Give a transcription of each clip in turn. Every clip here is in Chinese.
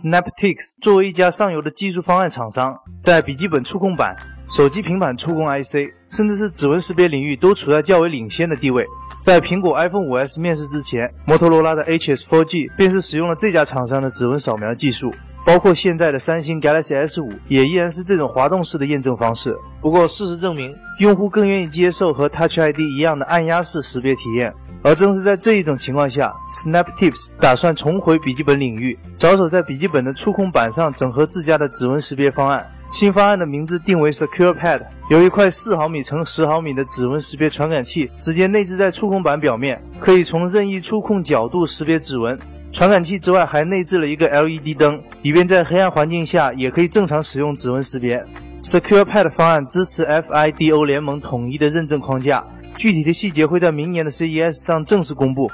SnapTix 作为一家上游的技术方案厂商，在笔记本触控板、手机平板触控 IC，甚至是指纹识别领域都处在较为领先的地位。在苹果 iPhone 5s 面世之前，摩托罗拉的 HS4G 便是使用了这家厂商的指纹扫描技术。包括现在的三星 Galaxy S5 也依然是这种滑动式的验证方式。不过事实证明，用户更愿意接受和 Touch ID 一样的按压式识别体验。而正是在这一种情况下，Snaptips 打算重回笔记本领域，着手在笔记本的触控板上整合自家的指纹识别方案。新方案的名字定为 Secure Pad，由一块四毫米乘十毫米的指纹识别传感器直接内置在触控板表面，可以从任意触控角度识别指纹。传感器之外还内置了一个 LED 灯，以便在黑暗环境下也可以正常使用指纹识别。Secure Pad 方案支持 FIDO 联盟统一的认证框架，具体的细节会在明年的 CES 上正式公布。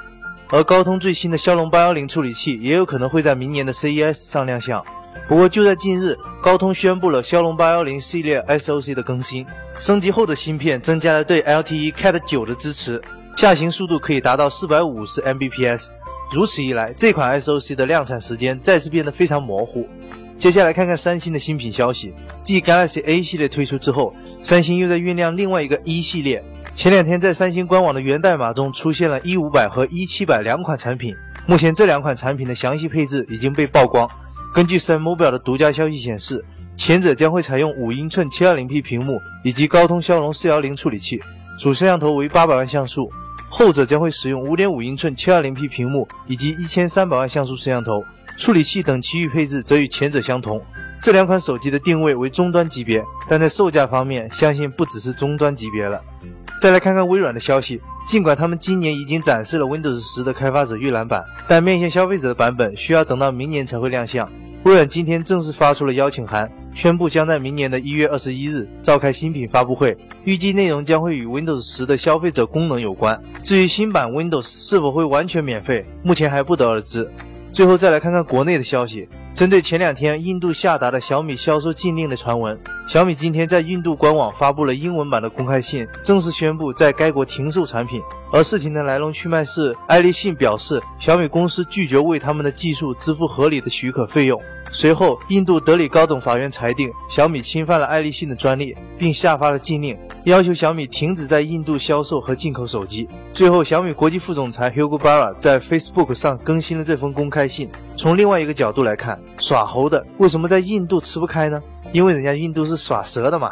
而高通最新的骁龙八幺零处理器也有可能会在明年的 CES 上亮相。不过就在近日，高通宣布了骁龙八幺零系列 SoC 的更新，升级后的芯片增加了对 LTE Cat 九的支持，下行速度可以达到四百五十 Mbps。如此一来，这款 SoC 的量产时间再次变得非常模糊。接下来看看三星的新品消息。继 Galaxy A 系列推出之后，三星又在酝酿另外一个一系列。前两天在三星官网的源代码中出现了一五百和一七百两款产品。目前这两款产品的详细配置已经被曝光。根据 Sun Mobile 的独家消息显示，前者将会采用五英寸 720P 屏幕以及高通骁龙410处理器，主摄像头为八百万像素。后者将会使用5.5英寸 720P 屏幕以及1300万像素摄像头，处理器等其余配置则与前者相同。这两款手机的定位为中端级别，但在售价方面，相信不只是中端级别了。再来看看微软的消息，尽管他们今年已经展示了 Windows 10的开发者预览版，但面向消费者的版本需要等到明年才会亮相。微软今天正式发出了邀请函，宣布将在明年的一月二十一日召开新品发布会，预计内容将会与 Windows 十的消费者功能有关。至于新版 Windows 是否会完全免费，目前还不得而知。最后再来看看国内的消息。针对前两天印度下达的小米销售禁令的传闻，小米今天在印度官网发布了英文版的公开信，正式宣布在该国停售产品。而事情的来龙去脉是，爱立信表示小米公司拒绝为他们的技术支付合理的许可费用。随后，印度德里高等法院裁定小米侵犯了爱立信的专利，并下发了禁令，要求小米停止在印度销售和进口手机。最后，小米国际副总裁 Hugo Barra 在 Facebook 上更新了这封公开信。从另外一个角度来看，耍猴的为什么在印度吃不开呢？因为人家印度是耍蛇的嘛。